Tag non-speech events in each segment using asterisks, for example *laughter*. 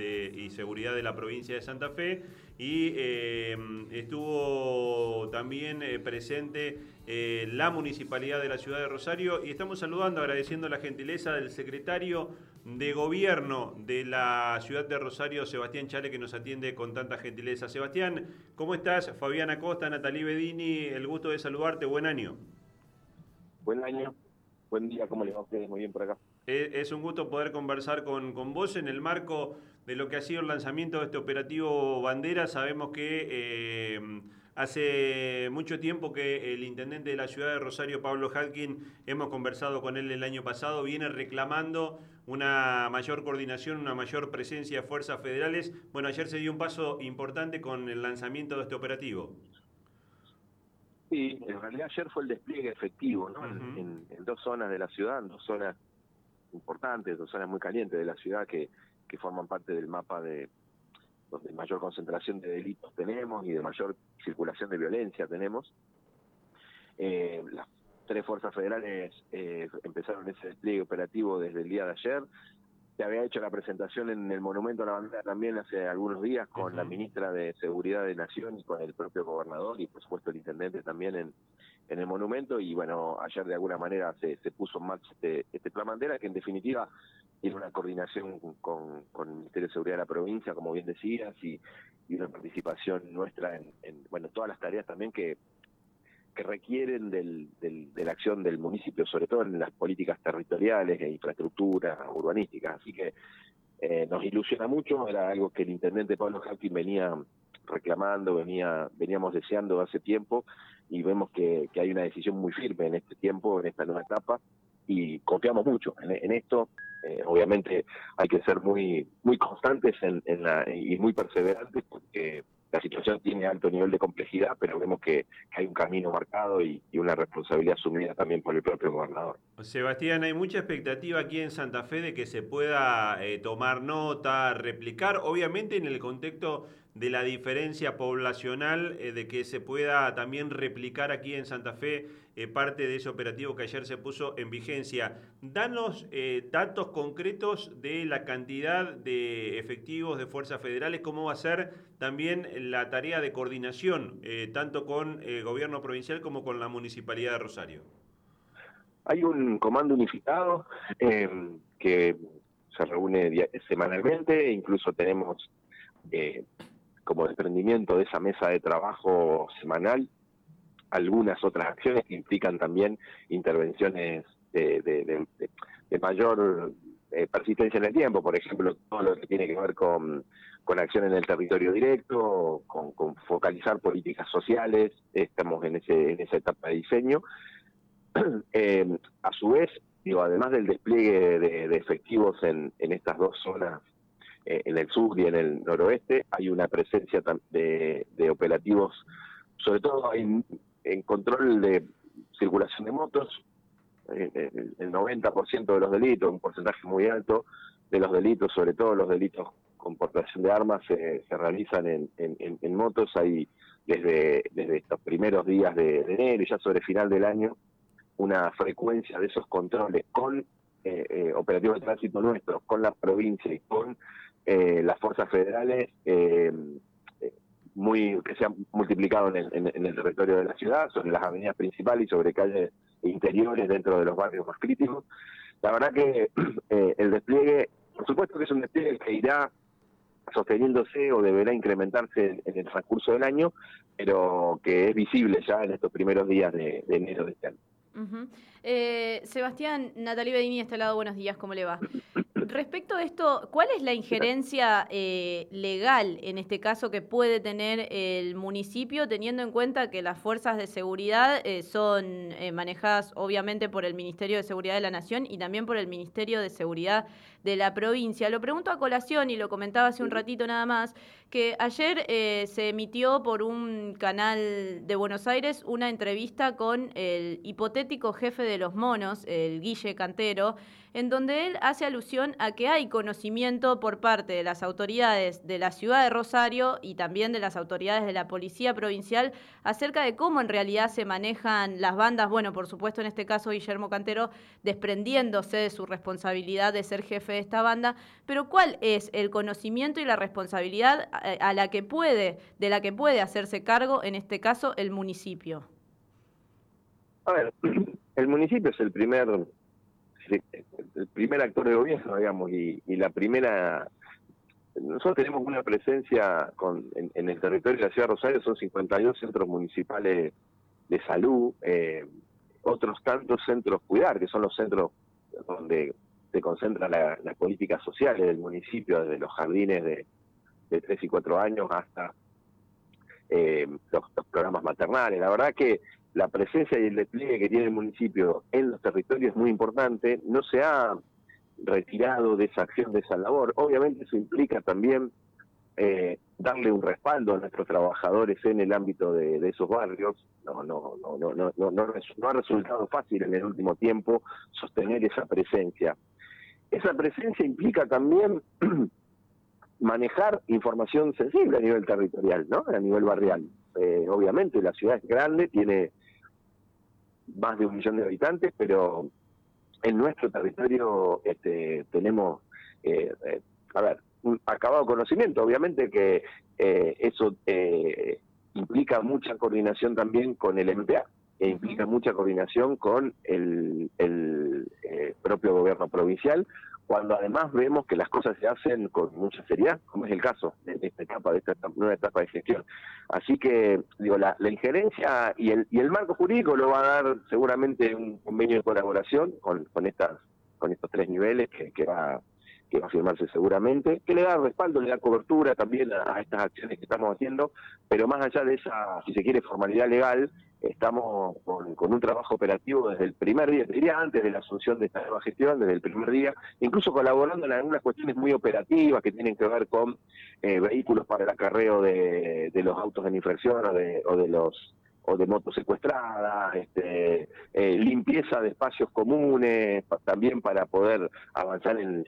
y Seguridad de la provincia de Santa Fe y eh, estuvo también eh, presente eh, la municipalidad de la ciudad de Rosario y estamos saludando, agradeciendo la gentileza del secretario de gobierno de la ciudad de Rosario, Sebastián Chale, que nos atiende con tanta gentileza. Sebastián, ¿cómo estás? Fabián Acosta, Natalie Bedini, el gusto de saludarte, buen año. Buen año, buen día, ¿cómo les va a ustedes? Muy bien por acá. Es un gusto poder conversar con, con vos en el marco de lo que ha sido el lanzamiento de este operativo Bandera. Sabemos que eh, hace mucho tiempo que el intendente de la ciudad de Rosario, Pablo Halkin, hemos conversado con él el año pasado, viene reclamando una mayor coordinación, una mayor presencia de fuerzas federales. Bueno, ayer se dio un paso importante con el lanzamiento de este operativo. Sí, en realidad ayer fue el despliegue efectivo, ¿no? en, en, dos zonas de la ciudad, en dos zonas importantes, dos zonas muy calientes de la ciudad que que forman parte del mapa de donde mayor concentración de delitos tenemos y de mayor circulación de violencia tenemos. Eh, las tres fuerzas federales eh, empezaron ese despliegue operativo desde el día de ayer. Se había hecho la presentación en el Monumento a la Bandera también hace algunos días con la ministra de Seguridad de Nación y con el propio gobernador y por supuesto el intendente también en, en el monumento y bueno, ayer de alguna manera se, se puso en marcha este, este plan bandera que en definitiva tiene una coordinación con, con, el Ministerio de Seguridad de la provincia, como bien decías, y, y una participación nuestra en, en, bueno, todas las tareas también que, que requieren del, del, de la acción del municipio, sobre todo en las políticas territoriales e infraestructuras urbanísticas. Así que eh, nos ilusiona mucho, era algo que el intendente Pablo Hawking venía reclamando, venía, veníamos deseando hace tiempo y vemos que, que hay una decisión muy firme en este tiempo, en esta nueva etapa, y confiamos mucho en, esto. Eh, obviamente hay que ser muy muy constantes en, la, y muy perseverantes porque la situación tiene alto nivel de complejidad, pero vemos que, hay un camino marcado y, y, una responsabilidad asumida también por el propio gobernador. Sebastián, hay mucha expectativa aquí en Santa Fe de que se pueda eh, tomar nota, replicar, obviamente en el contexto de la diferencia poblacional, eh, de que se pueda también replicar aquí en Santa Fe eh, parte de ese operativo que ayer se puso en vigencia. Danos eh, datos concretos de la cantidad de efectivos de fuerzas federales, cómo va a ser también la tarea de coordinación, eh, tanto con el gobierno provincial como con la municipalidad de Rosario. Hay un comando unificado eh, que se reúne semanalmente, incluso tenemos como desprendimiento de esa mesa de trabajo semanal algunas otras acciones que implican también intervenciones de, mayor eh, persistencia en el tiempo, por ejemplo, todo lo que tiene que ver con, con acción en el territorio directo, con, focalizar políticas sociales, estamos en, ese, en esa etapa de diseño. *clears throat* eh, a su vez, digo, además del despliegue de, efectivos en, estas dos zonas en el sur y en el noroeste, hay una presencia de, de operativos, sobre todo en, en, control de circulación de motos, eh, el 90% de los delitos, un porcentaje muy alto de los delitos, sobre todo los delitos con portación de armas, se, se realizan en, en, motos. Hay desde, desde estos primeros días de, de enero y ya sobre final del año una frecuencia de esos controles con eh, eh, operativos de tránsito nuestros, con la provincia y con eh, las fuerzas federales eh, muy que se han multiplicado en el, en, en el, territorio de la ciudad, sobre las avenidas principales y sobre calles interiores dentro de los barrios más críticos. La verdad que *clears throat* eh, el despliegue, por supuesto que es un despliegue que irá sosteniéndose o deberá incrementarse en, en el transcurso del año, pero que es visible ya en estos primeros días de, de enero de este año. Uh -huh. eh, Sebastián, Natalie Bedini, este lado, buenos días, ¿cómo le va? *clears throat* Respecto a esto, ¿cuál es la injerencia eh, legal en este caso que puede tener el municipio, teniendo en cuenta que las fuerzas de seguridad eh, son eh, manejadas obviamente por el Ministerio de Seguridad de la Nación y también por el Ministerio de Seguridad de la provincia? Lo pregunto a colación y lo comentaba hace un ratito nada más, que ayer se emitió por un canal de Buenos Aires una entrevista con el hipotético jefe de los monos, el Guille Cantero, en donde él hace alusión a que hay conocimiento por parte de las autoridades de la ciudad de Rosario y también de las autoridades de la Policía Provincial acerca de cómo en realidad se manejan las bandas. Bueno, por supuesto, en este caso Guillermo Cantero desprendiéndose de su responsabilidad de ser jefe de esta banda, pero ¿cuál es el conocimiento y la responsabilidad eh, a la que puede, de la que puede hacerse cargo, en este caso, el municipio? A ver, *clears throat* el municipio es el primer el primer actor de gobierno, digamos, y, la primera... Nosotros tenemos una presencia con, en, el territorio de la ciudad de Rosario, son 52 centros municipales de salud, eh, otros tantos centros cuidar, que son los centros donde se concentran las políticas sociales del municipio, desde los jardines de, de 3 y 4 años hasta eh, los, programas maternales. La verdad que la presencia y el despliegue que tiene el municipio en los territorios es muy importante, no se ha retirado de esa acción, de esa labor. Obviamente eso implica también eh, darle un respaldo a nuestros trabajadores en el ámbito de, esos barrios. No, no, no, no, no, no, no ha resultado fácil en el último tiempo sostener esa presencia. Esa presencia implica también *clears throat* manejar información sensible a nivel territorial, ¿no? A nivel barrial. Eh, obviamente la ciudad es grande, tiene más de un millón de habitantes, pero en nuestro territorio este, tenemos, eh, eh, a ver, un acabado conocimiento. Obviamente que eso implica mucha coordinación también con el MPA e implica mucha coordinación con el, el propio gobierno provincial, cuando además vemos que las cosas se hacen con mucha seriedad, como es el caso de esta etapa, de esta nueva etapa de gestión. Así que, digo, la, injerencia y el, y el marco jurídico lo va a dar seguramente un convenio de colaboración con, con, estas, con estos tres niveles que va que va a firmarse seguramente, que le da respaldo, le da cobertura también a, estas acciones que estamos haciendo, pero más allá de esa, si se quiere, formalidad legal, estamos con, un trabajo operativo desde el primer día, diría antes de la asunción de esta nueva gestión, desde el primer día, incluso colaborando en algunas cuestiones muy operativas que tienen que ver con eh, vehículos para el acarreo de, los autos en infracción o de, o de los o de motos secuestradas, este, eh, limpieza de espacios comunes, también para poder avanzar en,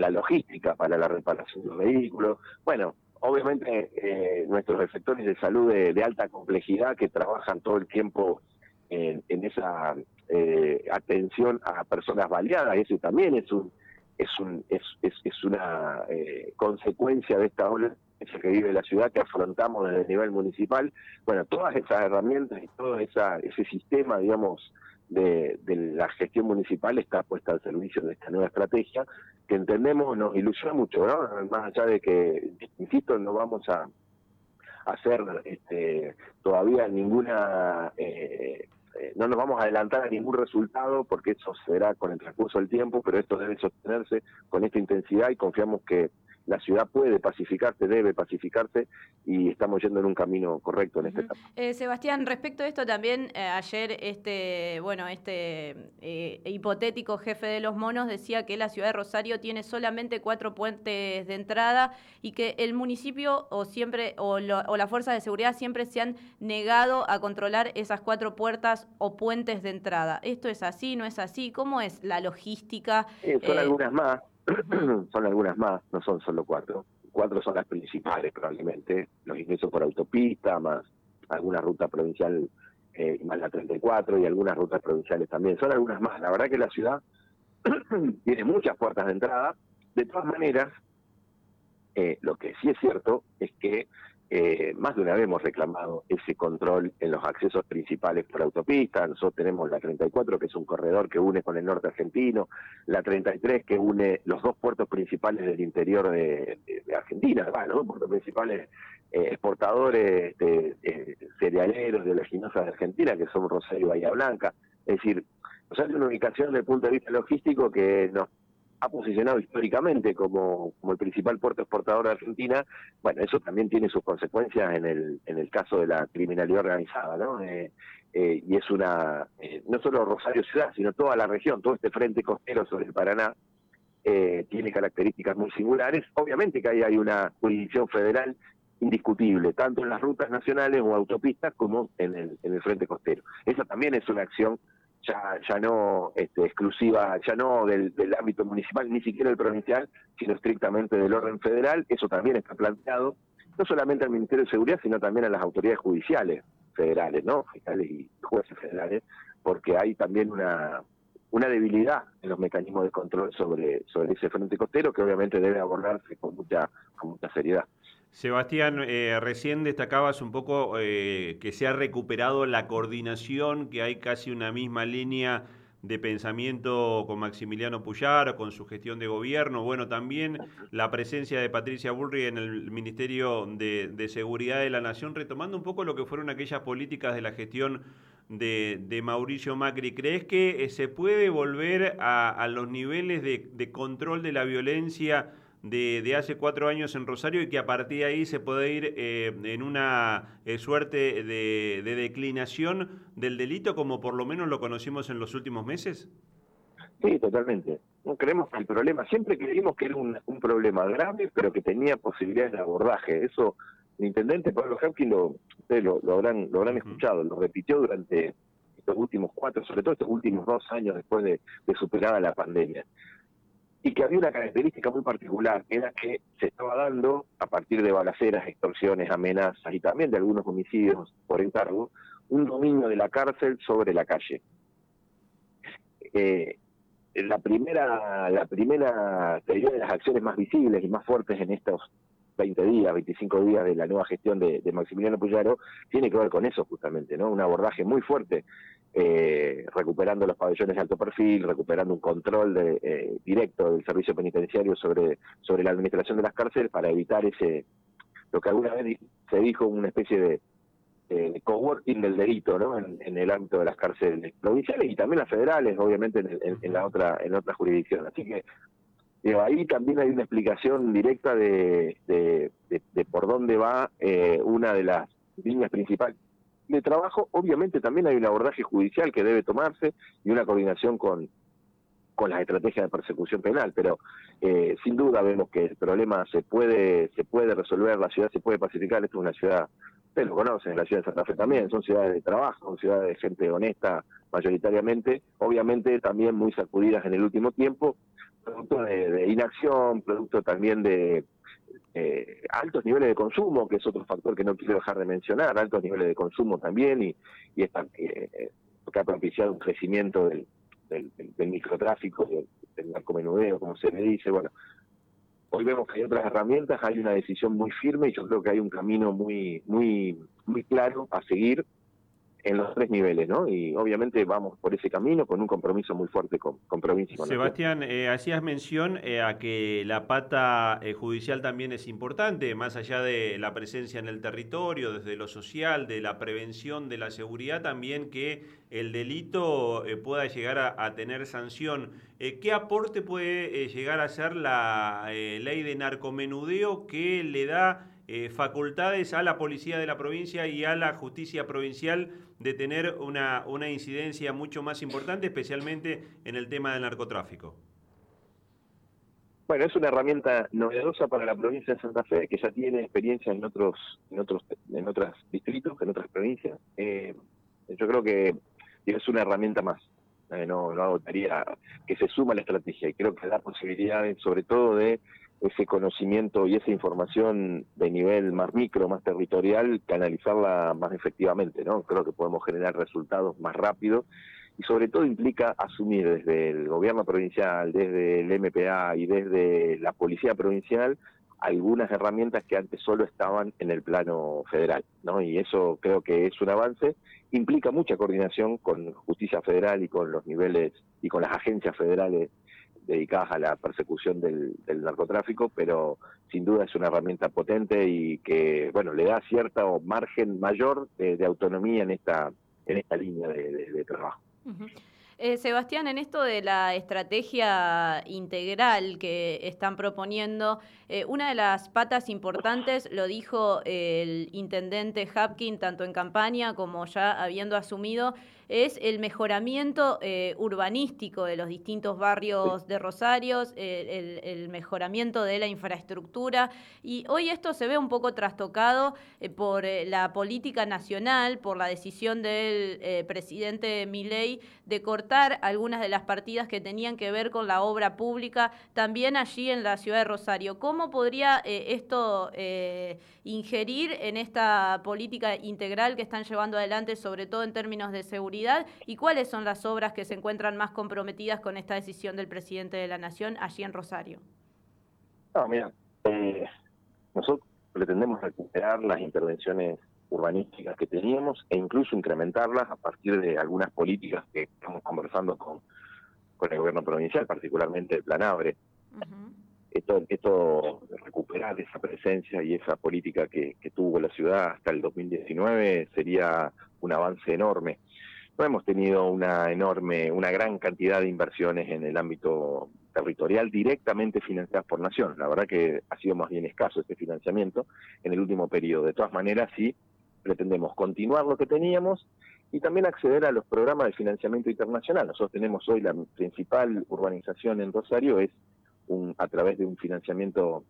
la logística para la reparación de los vehículos. Bueno, obviamente eh, nuestros efectores de salud de, alta complejidad que trabajan todo el tiempo en, esa eh, atención a personas baleadas, eso también es un es un es, una consecuencia de esta ola que vive la ciudad que afrontamos desde el nivel municipal. Bueno, todas esas herramientas y todo esa, ese sistema, digamos, de, la gestión municipal está puesta al servicio de esta nueva estrategia que entendemos nos ilusiona mucho, ¿no? Más allá de que, insisto, no vamos a hacer este, todavía ninguna... Eh, eh, no nos vamos a adelantar a ningún resultado porque eso será con el transcurso del tiempo, pero esto debe sostenerse con esta intensidad y confiamos que la ciudad puede pacificarse, debe pacificarse y estamos yendo en un camino correcto en este etapa. Eh, Sebastián, respecto a esto también, eh, ayer este, bueno, este eh, hipotético jefe de los monos decía que la ciudad de Rosario tiene solamente cuatro puentes de entrada y que el municipio o siempre o, o las fuerzas de seguridad siempre se han negado a controlar esas cuatro puertas o puentes de entrada. ¿Esto es así, no es así? ¿Cómo es la logística? son algunas más *clears throat* son algunas más, no son solo cuatro. Cuatro son las principales probablemente, los ingresos por autopista, más alguna ruta provincial, eh, más la 34 y algunas rutas provinciales también. Son algunas más. La verdad que la ciudad *clears throat* tiene muchas puertas de entrada. De todas maneras, eh, lo que sí es cierto es que eh, más de una vez hemos reclamado ese control en los accesos principales por autopista. Nosotros tenemos la 34, que es un corredor que une con el norte argentino, la 33, que une los dos puertos principales del interior de, Argentina, bueno, los puertos principales eh, exportadores de, eh, cerealeros de leginosa de Argentina, que son Rosario y Bahía Blanca. Es decir, nos hace una ubicación desde el punto de vista logístico que nos ha posicionado históricamente como, como, el principal puerto exportador de Argentina, bueno, eso también tiene sus consecuencias en el, en el caso de la criminalidad organizada, ¿no? Eh, eh, y es una, eh, no solo Rosario Ciudad, sino toda la región, todo este frente costero sobre el Paraná, tiene características muy singulares. Obviamente que ahí hay una jurisdicción federal indiscutible, tanto en las rutas nacionales o autopistas como en el, en el frente costero. Esa también es una acción ya, ya no este, exclusiva, ya no del, del ámbito municipal, ni siquiera el provincial, sino estrictamente del orden federal. Eso también está planteado, no solamente al Ministerio de Seguridad, sino también a las autoridades judiciales federales, ¿no? Fiscales y jueces federales, porque hay también una, una debilidad en los mecanismos de control sobre, sobre ese frente costero que obviamente debe abordarse con mucha, con mucha seriedad. Sebastián, eh, recién destacabas un poco eh, que se ha recuperado la coordinación, que hay casi una misma línea de pensamiento con Maximiliano Puyar, con su gestión de gobierno. Bueno, también la presencia de Patricia Bullrich en el Ministerio de, Seguridad de la Nación, retomando un poco lo que fueron aquellas políticas de la gestión de, de Mauricio Macri. ¿Crees que eh, se puede volver a, a los niveles de, control de la violencia de, de, hace cuatro años en Rosario y que a partir de ahí se puede ir eh, en una eh, suerte de, de, declinación del delito como por lo menos lo conocimos en los últimos meses? Sí, totalmente. No creemos que el problema, siempre creímos que era un, un problema grave, pero que tenía posibilidades de abordaje. Eso el intendente Pablo Hapkin lo, ustedes lo, lo, habrán, lo habrán escuchado, lo repitió durante estos últimos cuatro, sobre todo estos últimos dos años después de, de superada la pandemia. Y que había una característica muy particular, era que se estaba dando, a partir de balaceras, extorsiones, amenazas y también de algunos homicidios por encargo, un dominio de la cárcel sobre la calle. Eh, la primera, la primera, de las acciones más visibles y más fuertes en estos 20 días, 25 días de la nueva gestión de, Maximiliano Puyaro, tiene que ver con eso justamente, ¿no? Un abordaje muy fuerte, eh, recuperando los pabellones de alto perfil, recuperando un control de, eh, directo del servicio penitenciario sobre, sobre la administración de las cárceles para evitar ese, lo que alguna vez se dijo, una especie de, eh, coworking del delito ¿no? En, en, el ámbito de las cárceles provinciales y también las federales, obviamente en, en, en la otra en otra jurisdicción. Así que Digo, ahí también hay una explicación directa de, de, por dónde va eh, una de las líneas principales de trabajo. Obviamente también hay un abordaje judicial que debe tomarse y una coordinación con, con las estrategias de persecución penal, pero eh, sin duda vemos que el problema se puede se puede resolver, la ciudad se puede pacificar, esto es una ciudad, ustedes lo conocen, la ciudad de Santa Fe también, son ciudades de trabajo, son ciudades de gente honesta mayoritariamente, obviamente también muy sacudidas en el último tiempo, producto de, inacción, producto también de eh, altos niveles de consumo, que es otro factor que no quiero dejar de mencionar, altos niveles de consumo también, y, y esta, eh, que ha propiciado un crecimiento del, del, del microtráfico, del, del narcomenudeo, como se le dice, bueno, hoy vemos que hay otras herramientas, hay una decisión muy firme y yo creo que hay un camino muy, muy, muy claro a seguir en los tres niveles, ¿no? Y obviamente vamos por ese camino con un compromiso muy fuerte con, provincia. Sebastián, eh, hacías mención eh, a que la pata eh, judicial también es importante, más allá de la presencia en el territorio, desde lo social, de la prevención, de la seguridad, también que el delito pueda llegar a, a tener sanción. ¿Qué aporte puede llegar a ser la ley de narcomenudeo que le da facultades a la policía de la provincia y a la justicia provincial de tener una, una incidencia mucho más importante, especialmente en el tema del narcotráfico? Bueno, es una herramienta novedosa para la provincia de Santa Fe, que ya tiene experiencia en otros, en otros, en otros distritos, en otras provincias. Eh, yo creo que es una herramienta más. Eh, no, no agotaría que se suma a la estrategia y creo que da posibilidades, sobre todo de ese conocimiento y esa información de nivel más micro, más territorial, canalizarla más efectivamente, ¿no? Creo que podemos generar resultados más rápidos y sobre todo implica asumir desde el gobierno provincial, desde el MPA y desde la policía provincial algunas herramientas que antes solo estaban en el plano federal, ¿no? Y eso creo que es un avance, implica mucha coordinación con justicia federal y con los niveles y con las agencias federales dedicadas a la persecución del, del, narcotráfico, pero sin duda es una herramienta potente y que, bueno, le da cierto margen mayor de, autonomía en esta, en esta línea de, trabajo. Eh, Sebastián, en esto de la estrategia integral que están proponiendo, eh, una de las patas importantes, lo dijo el intendente Hapkin, tanto en campaña como ya habiendo asumido, es el mejoramiento eh, urbanístico de los distintos barrios de Rosario, el, el, mejoramiento de la infraestructura. Y hoy esto se ve un poco trastocado eh, por la política nacional, por la decisión del presidente Milei de cortar algunas de las partidas que tenían que ver con la obra pública, también allí en la ciudad de Rosario. ¿Cómo podría esto ingerir en esta política integral que están llevando adelante, sobre todo en términos de seguridad, y cuáles son las obras que se encuentran más comprometidas con esta decisión del presidente de la Nación allí en Rosario. No, mira, eh, nosotros pretendemos recuperar las intervenciones urbanísticas que teníamos e incluso incrementarlas a partir de algunas políticas que estamos conversando con, con el gobierno provincial, particularmente el Plan Abre esto, esto recuperar esa presencia y esa política que, tuvo la ciudad hasta el 2019 sería un avance enorme. No hemos tenido una enorme, una gran cantidad de inversiones en el ámbito territorial directamente financiadas por Nación. La verdad que ha sido más bien escaso este financiamiento en el último periodo. De todas maneras, sí pretendemos continuar lo que teníamos y también acceder a los programas de financiamiento internacional. Nosotros tenemos hoy la principal urbanización en Rosario, es a través de un financiamiento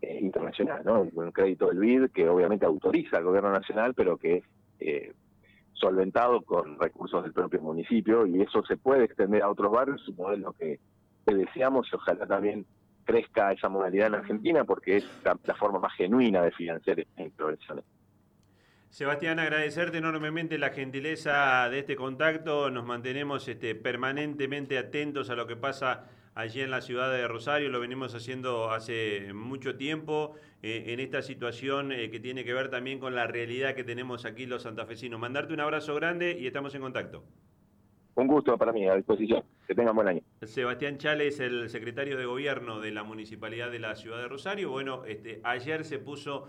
eh, internacional, ¿no? Un crédito del BID que obviamente autoriza al gobierno nacional, pero que eh, solventado con recursos del propio municipio y eso se puede extender a otros barrios, un modelo que, deseamos y ojalá también crezca esa modalidad en Argentina porque es la, forma más genuina de financiar estas intervenciones. Sebastián, agradecerte enormemente la gentileza de este contacto. Nos mantenemos este, permanentemente atentos a lo que pasa allí en la ciudad de Rosario, lo venimos haciendo hace mucho tiempo, eh, en esta situación eh, que tiene que ver también con la realidad que tenemos aquí los santafesinos. Mandarte un abrazo grande y estamos en contacto. Un gusto para mí, a disposición. Que tengan buen año. Sebastián Chales, el secretario de Gobierno de la Municipalidad de la Ciudad de Rosario. Bueno, este, ayer se puso